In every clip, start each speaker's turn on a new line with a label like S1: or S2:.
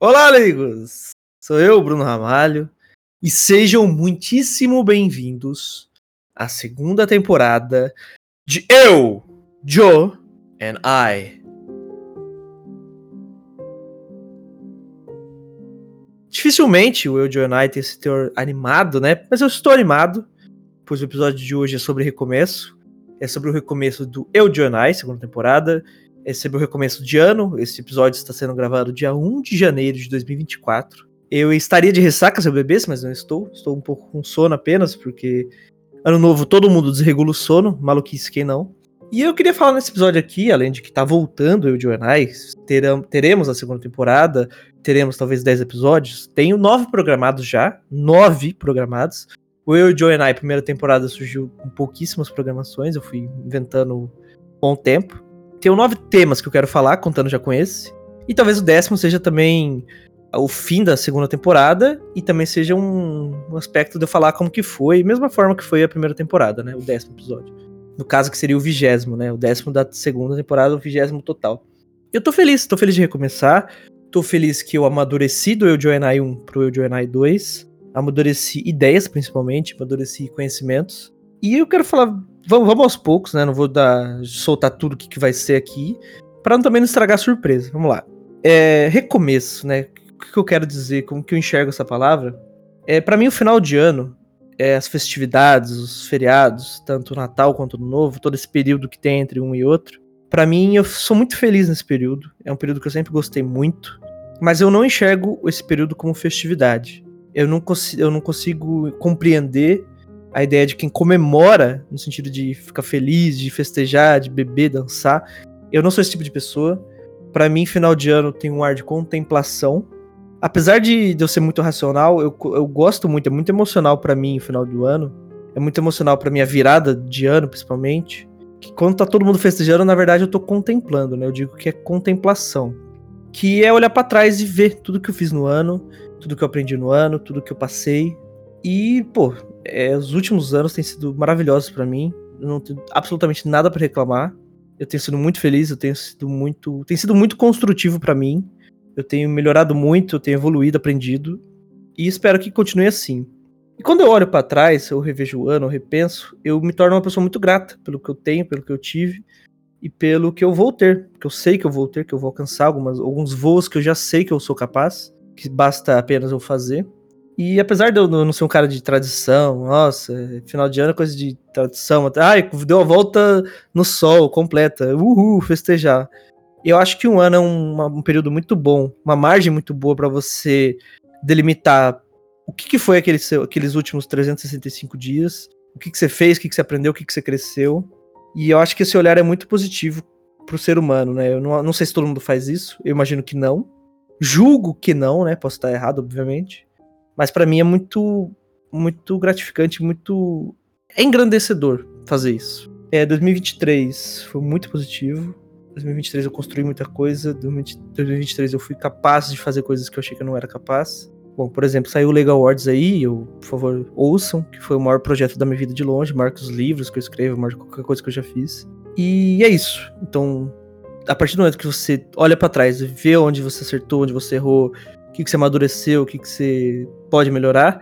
S1: Olá, amigos! Sou eu, Bruno Ramalho, e sejam muitíssimo bem-vindos à segunda temporada de Eu, Joe and I. Dificilmente o Eu, Joe and I tem esse teor animado, né? Mas eu estou animado, pois o episódio de hoje é sobre recomeço. É sobre o recomeço do Eu, Joe and I, segunda temporada. Esse é recomeço de ano. Esse episódio está sendo gravado dia 1 de janeiro de 2024. Eu estaria de ressaca se eu bebesse, mas não estou. Estou um pouco com sono apenas, porque ano novo todo mundo desregula o sono, maluquice quem não. E eu queria falar nesse episódio aqui, além de que tá voltando eu e o Joanai, teremos a segunda temporada, teremos talvez 10 episódios. Tenho nove programados já, nove programados. O Eu e o Joanai, primeira temporada, surgiu com pouquíssimas programações, eu fui inventando com o tempo. Tenho nove temas que eu quero falar, contando já com esse. E talvez o décimo seja também o fim da segunda temporada e também seja um, aspecto de eu falar como que foi, mesma forma que foi a primeira temporada, né? O décimo episódio. No caso que seria o vigésimo, né? O décimo da segunda temporada, o vigésimo total. Eu tô feliz, tô feliz de recomeçar. Tô feliz que eu amadureci do Eu Joinai 1 pro Eu Joinai 2. Amadureci ideias, principalmente, amadureci conhecimentos. E eu quero falar vamos, vamos aos poucos, né? Não vou dar, soltar tudo o que, que vai ser aqui, para também não estragar a surpresa. Vamos lá. É, recomeço, né? O que, que eu quero dizer? Como que eu enxergo essa palavra? É, para mim, o final de ano, é, as festividades, os feriados, tanto o Natal quanto o Novo, todo esse período que tem entre um e outro, para mim, eu sou muito feliz nesse período. É um período que eu sempre gostei muito, mas eu não enxergo esse período como festividade. Eu não, eu não consigo compreender a ideia de quem comemora, no sentido de ficar feliz, de festejar, de beber, dançar. Eu não sou esse tipo de pessoa. Para mim, final de ano tem um ar de contemplação. Apesar de, eu ser muito racional, eu, eu gosto muito, é muito emocional para mim o final do ano. É muito emocional para minha virada de ano, principalmente. Que quando tá todo mundo festejando, na verdade eu tô contemplando, né? Eu digo que é contemplação. Que é olhar para trás e ver tudo que eu fiz no ano, tudo que eu aprendi no ano, tudo que eu passei. E, pô, é, os últimos anos têm sido maravilhosos para mim. Eu não tenho absolutamente nada para reclamar. Eu tenho sido muito feliz, eu tenho sido muito, tem sido muito construtivo para mim. Eu tenho melhorado muito, eu tenho evoluído, aprendido e espero que continue assim. E quando eu olho para trás, eu revejo o ano, eu repenso, eu me torno uma pessoa muito grata pelo que eu tenho, pelo que eu tive e pelo que eu vou ter, que eu sei que eu vou ter, que eu vou alcançar algumas, alguns voos que eu já sei que eu sou capaz, que basta apenas eu fazer. E apesar de eu não ser um cara de tradição, nossa, final de ano é coisa de tradição, ai, deu a volta no sol completa, uhul, festejar. Eu acho que um ano é um, um período muito bom, uma margem muito boa para você delimitar o que, que foi aquele seu, aqueles últimos 365 dias, o que, que você fez, o que, que você aprendeu, o que, que você cresceu. E eu acho que esse olhar é muito positivo pro ser humano, né? Eu não, não sei se todo mundo faz isso, eu imagino que não. Julgo que não, né? Posso estar errado, obviamente. Mas para mim é muito, muito gratificante, muito é engrandecedor fazer isso. É, 2023 foi muito positivo. 2023 eu construí muita coisa. 2023 eu fui capaz de fazer coisas que eu achei que eu não era capaz. Bom, por exemplo, saiu o Legal Awards aí, eu, por favor, ouçam, que foi o maior projeto da minha vida de longe, marca os livros que eu escrevo, marca qualquer coisa que eu já fiz. E é isso. Então, a partir do momento que você olha para trás, vê onde você acertou, onde você errou, o que, que você amadureceu, o que, que você pode melhorar.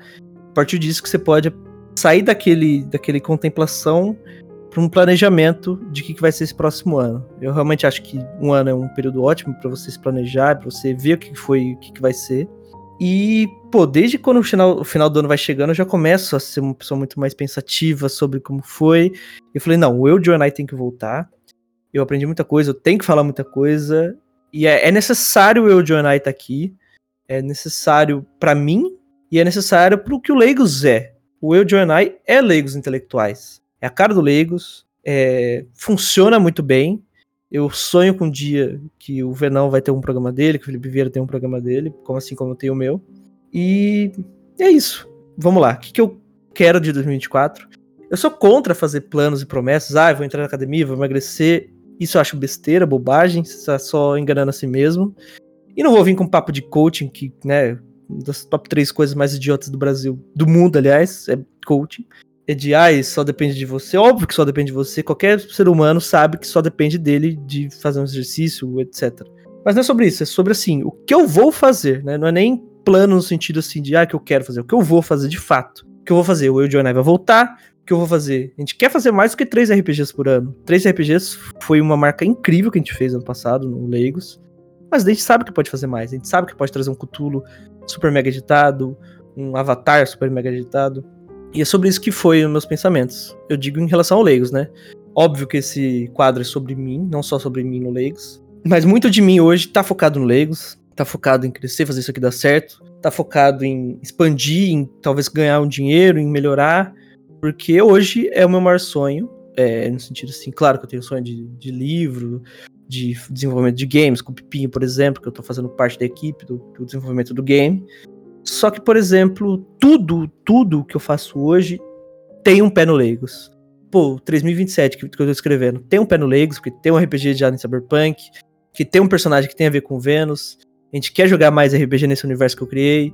S1: A partir disso que você pode sair daquele, daquele contemplação para um planejamento de o que, que vai ser esse próximo ano. Eu realmente acho que um ano é um período ótimo para você se planejar, para você ver o que foi, o que, que vai ser. E, pô, desde quando o final, o final do ano vai chegando, eu já começo a ser uma pessoa muito mais pensativa sobre como foi. Eu falei, não, o eu, Joanai, tem que voltar. Eu aprendi muita coisa, eu tenho que falar muita coisa. E é, é necessário o eu, Joanai, estar tá aqui é necessário para mim e é necessário para o que o Leigos é. O Eu, Joe I é Leigos intelectuais. É a cara do Leigos, é, funciona muito bem. Eu sonho com um dia que o Venão vai ter um programa dele, que o Felipe Vieira tem um programa dele, como assim como eu tenho o meu. E é isso. Vamos lá. O que, que eu quero de 2024? Eu sou contra fazer planos e promessas. Ah, eu vou entrar na academia, vou emagrecer. Isso eu acho besteira, bobagem, você está só enganando a si mesmo. E não vou vir com papo de coaching, que, né, das top três coisas mais idiotas do Brasil, do mundo, aliás, é coaching. É de, ah, só depende de você. Óbvio que só depende de você. Qualquer ser humano sabe que só depende dele de fazer um exercício, etc. Mas não é sobre isso, é sobre assim, o que eu vou fazer, né? Não é nem plano no sentido assim de, ah, que eu quero fazer, o que eu vou fazer de fato. O que eu vou fazer? O Eu Johnny vai voltar, o que eu vou fazer? A gente quer fazer mais do que três RPGs por ano. Três RPGs foi uma marca incrível que a gente fez ano passado no Legos. Mas a gente sabe que pode fazer mais. A gente sabe que pode trazer um Cthulhu super mega editado, um Avatar super mega editado. E é sobre isso que foi os meus pensamentos. Eu digo em relação ao Legos, né? Óbvio que esse quadro é sobre mim, não só sobre mim no Legos. Mas muito de mim hoje tá focado no Legos, tá focado em crescer, fazer isso aqui dar certo, tá focado em expandir, em talvez ganhar um dinheiro, em melhorar. Porque hoje é o meu maior sonho. É, no sentido assim, claro que eu tenho sonho de, de livro, de desenvolvimento de games, com o Pipinho, por exemplo, que eu tô fazendo parte da equipe do, do desenvolvimento do game. Só que, por exemplo, tudo, tudo que eu faço hoje tem um pé no Legos. Pô, 3027 que, que eu tô escrevendo tem um pé no Legos, porque tem um RPG já em Cyberpunk, que tem um personagem que tem a ver com Vênus. A gente quer jogar mais RPG nesse universo que eu criei.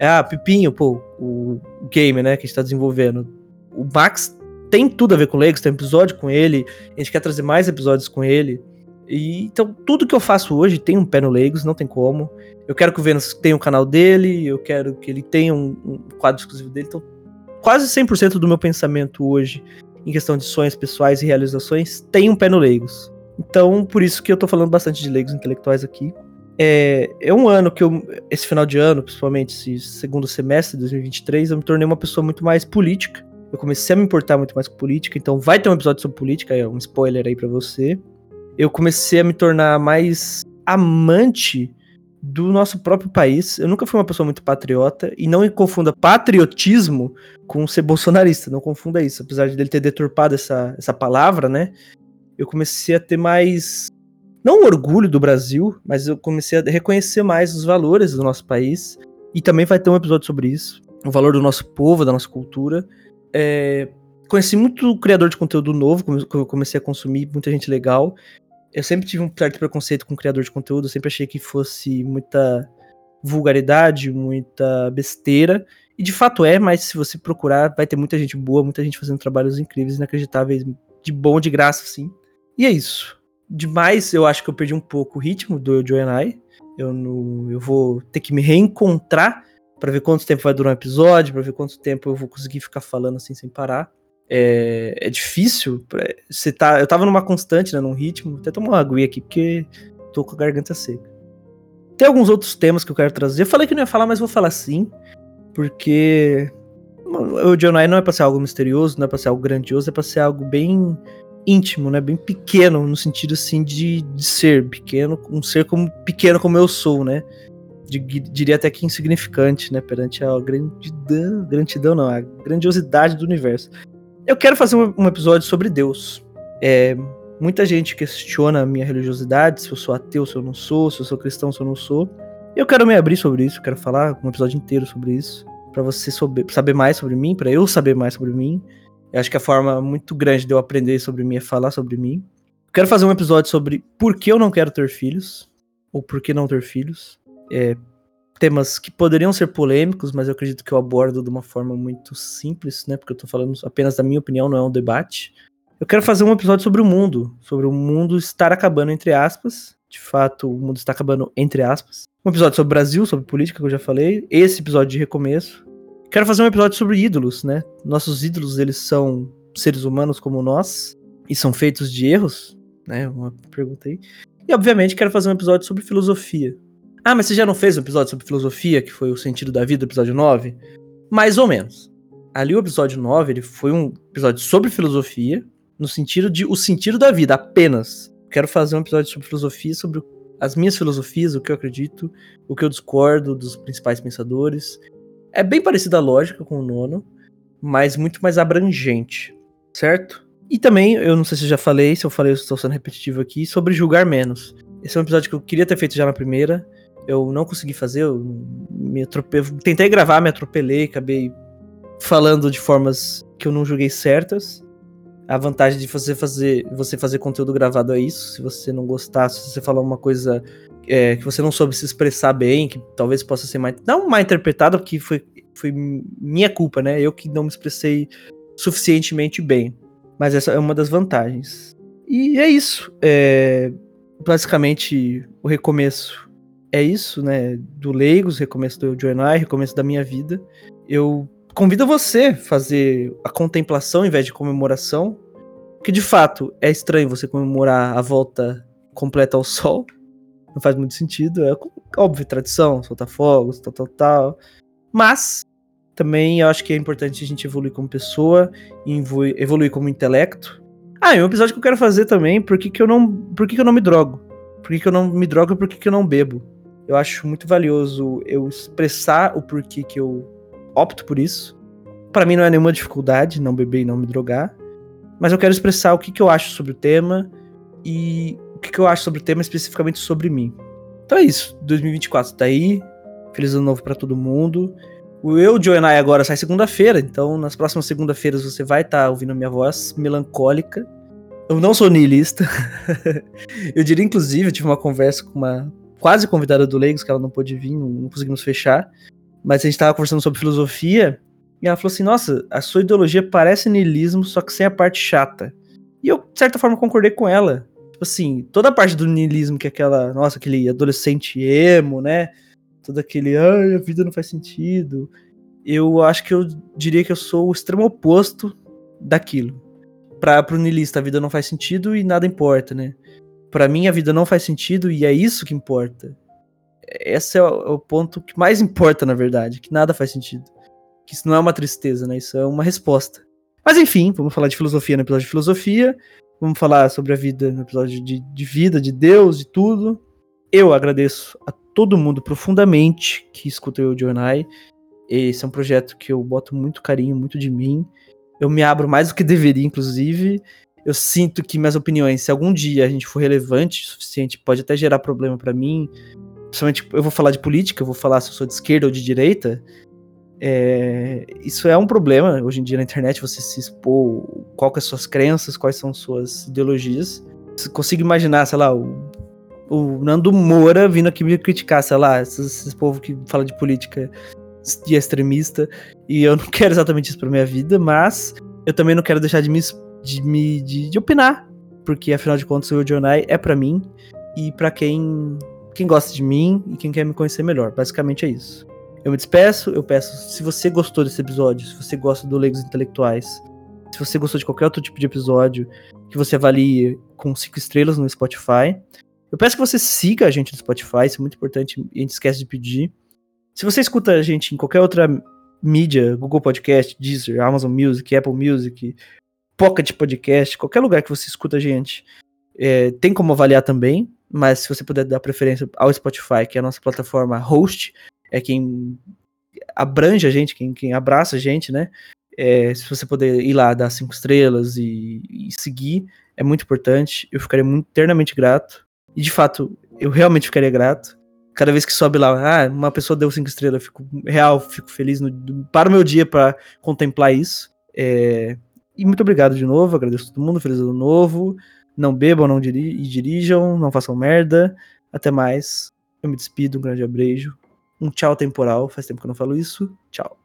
S1: Ah, Pipinho, pô, o game, né, que a gente tá desenvolvendo. O Max tem tudo a ver com Legos, tem episódio com ele, a gente quer trazer mais episódios com ele. E, então, tudo que eu faço hoje tem um pé no Legos, não tem como. Eu quero que o Vênus tenha um canal dele, eu quero que ele tenha um, um quadro exclusivo dele. Então, quase 100% do meu pensamento hoje, em questão de sonhos pessoais e realizações, tem um pé no Legos. Então, por isso que eu tô falando bastante de Legos intelectuais aqui. É, é um ano que eu, esse final de ano, principalmente esse segundo semestre de 2023, eu me tornei uma pessoa muito mais política. Eu comecei a me importar muito mais com política, então vai ter um episódio sobre política, é um spoiler aí para você eu comecei a me tornar mais amante do nosso próprio país. Eu nunca fui uma pessoa muito patriota e não confunda patriotismo com ser bolsonarista, não confunda isso. Apesar de ele ter deturpado essa, essa palavra, né? Eu comecei a ter mais não orgulho do Brasil, mas eu comecei a reconhecer mais os valores do nosso país e também vai ter um episódio sobre isso, o valor do nosso povo, da nossa cultura. É, conheci muito criador de conteúdo novo, comecei a consumir muita gente legal eu sempre tive um certo preconceito com criador de conteúdo, eu sempre achei que fosse muita vulgaridade, muita besteira. E de fato é, mas se você procurar, vai ter muita gente boa, muita gente fazendo trabalhos incríveis, inacreditáveis, de bom, de graça, assim. E é isso. Demais, eu acho que eu perdi um pouco o ritmo do Joe I. Eu, não, eu vou ter que me reencontrar para ver quanto tempo vai durar um episódio, para ver quanto tempo eu vou conseguir ficar falando assim sem parar é, é difícil. Você tá, eu tava numa constante, né, num ritmo. Até tomar uma aguinha aqui, porque tô com a garganta seca. Tem alguns outros temas que eu quero trazer. Eu falei que não ia falar, mas vou falar sim. Porque o Jonai não é pra ser algo misterioso, não é pra ser algo grandioso, é pra ser algo bem íntimo, né? Bem pequeno, no sentido assim de, de ser pequeno, um ser como pequeno como eu sou, né? De, diria até que insignificante, né? Perante a grandidão, grandidão não, a grandiosidade do universo. Eu quero fazer um, um episódio sobre Deus. É, muita gente questiona a minha religiosidade, se eu sou ateu, se eu não sou, se eu sou cristão, se eu não sou. Eu quero me abrir sobre isso, quero falar um episódio inteiro sobre isso, para você saber, saber mais sobre mim, para eu saber mais sobre mim. Eu acho que a forma muito grande de eu aprender sobre mim é falar sobre mim. Eu quero fazer um episódio sobre por que eu não quero ter filhos, ou por que não ter filhos. É, temas que poderiam ser polêmicos, mas eu acredito que eu abordo de uma forma muito simples, né? Porque eu tô falando apenas da minha opinião, não é um debate. Eu quero fazer um episódio sobre o mundo, sobre o mundo estar acabando entre aspas. De fato, o mundo está acabando entre aspas. Um episódio sobre o Brasil, sobre política, que eu já falei. Esse episódio de recomeço. Quero fazer um episódio sobre ídolos, né? Nossos ídolos, eles são seres humanos como nós e são feitos de erros, né? Uma pergunta aí. E obviamente quero fazer um episódio sobre filosofia, ah, mas você já não fez um episódio sobre filosofia, que foi o sentido da vida, episódio 9? Mais ou menos. Ali o episódio 9, ele foi um episódio sobre filosofia, no sentido de o sentido da vida, apenas. Quero fazer um episódio sobre filosofia, sobre as minhas filosofias, o que eu acredito, o que eu discordo dos principais pensadores. É bem parecida a lógica com o nono, mas muito mais abrangente, certo? E também, eu não sei se eu já falei, se eu falei, eu estou sendo repetitivo aqui, sobre julgar menos. Esse é um episódio que eu queria ter feito já na primeira, eu não consegui fazer, eu me atropelei, tentei gravar, me atropelei, acabei falando de formas que eu não julguei certas. A vantagem de você fazer, você fazer conteúdo gravado é isso. Se você não gostar, se você falar uma coisa é, que você não soube se expressar bem, que talvez possa ser mais, não mal interpretada, porque foi, foi minha culpa, né? Eu que não me expressei suficientemente bem. Mas essa é uma das vantagens. E é isso. É, basicamente, o recomeço é isso, né? Do Leigos, recomeço do Joanai, recomeço da minha vida. Eu convido você a fazer a contemplação em vez de comemoração. Que de fato é estranho você comemorar a volta completa ao sol. Não faz muito sentido. É óbvio, tradição, soltar fogos, tal, tal, tal. Mas também eu acho que é importante a gente evoluir como pessoa, evoluir como intelecto. Ah, e um episódio que eu quero fazer também, por que, que eu não. Por que, que eu não me drogo? Por que, que eu não me drogo e por que, que eu não bebo? Eu acho muito valioso eu expressar o porquê que eu opto por isso. Para mim não é nenhuma dificuldade não beber e não me drogar. Mas eu quero expressar o que, que eu acho sobre o tema e o que, que eu acho sobre o tema especificamente sobre mim. Então é isso. 2024 tá aí. Feliz ano novo para todo mundo. O Eu, Joe and I agora sai segunda-feira, então nas próximas segunda-feiras você vai estar tá ouvindo a minha voz melancólica. Eu não sou niilista. eu diria, inclusive, eu tive uma conversa com uma quase convidada do Leigos, que ela não pôde vir, não, conseguimos fechar. Mas a gente tava conversando sobre filosofia, e ela falou assim: Nossa, a sua ideologia parece niilismo, só que sem a parte chata. E eu, de certa forma, concordei com ela. Tipo assim, toda a parte do niilismo, que é aquela, nossa, aquele adolescente emo, né? todo aquele, ai, a vida não faz sentido. Eu acho que eu diria que eu sou o extremo oposto daquilo. Para pro niilista a vida não faz sentido e nada importa, né? Para mim a vida não faz sentido e é isso que importa. Esse é o, é o ponto que mais importa, na verdade, que nada faz sentido. Que isso não é uma tristeza, né? Isso é uma resposta. Mas enfim, vamos falar de filosofia no episódio de filosofia. Vamos falar sobre a vida no episódio de, de vida, de Deus, de tudo. Eu agradeço a todo mundo profundamente que escuta o Jonai. Esse é um projeto que eu boto muito carinho, muito de mim. Eu me abro mais do que deveria, inclusive. Eu sinto que minhas opiniões, se algum dia a gente for relevante o suficiente, pode até gerar problema para mim. Principalmente, eu vou falar de política, eu vou falar se eu sou de esquerda ou de direita. É, isso é um problema hoje em dia na internet, você se expor, qual que é suas crenças, quais são suas ideologias. Você consigo imaginar, sei lá, o o Nando Moura vindo aqui me criticar, sei lá, esses, esses povo que fala de política de extremista, e eu não quero exatamente isso pra minha vida, mas eu também não quero deixar de me, de, me de, de opinar, porque afinal de contas o Jonai é para mim e para quem quem gosta de mim e quem quer me conhecer melhor. Basicamente é isso. Eu me despeço, eu peço, se você gostou desse episódio, se você gosta do Legos Intelectuais, se você gostou de qualquer outro tipo de episódio, que você avalie com cinco estrelas no Spotify. Eu peço que você siga a gente no Spotify, isso é muito importante a gente esquece de pedir. Se você escuta a gente em qualquer outra mídia, Google Podcast, Deezer, Amazon Music, Apple Music, Pocket Podcast, qualquer lugar que você escuta a gente, é, tem como avaliar também, mas se você puder dar preferência ao Spotify, que é a nossa plataforma host, é quem abrange a gente, quem, quem abraça a gente, né? É, se você puder ir lá, dar cinco estrelas e, e seguir, é muito importante. Eu ficaria muito eternamente grato. E de fato, eu realmente ficaria grato. Cada vez que sobe lá, ah, uma pessoa deu cinco estrelas, eu fico real, fico feliz. No, para o meu dia para contemplar isso. É, e muito obrigado de novo, agradeço a todo mundo, feliz ano novo. Não bebam, não diri dirijam, não façam merda. Até mais. Eu me despido, um grande abrejo. Um tchau temporal, faz tempo que eu não falo isso. Tchau.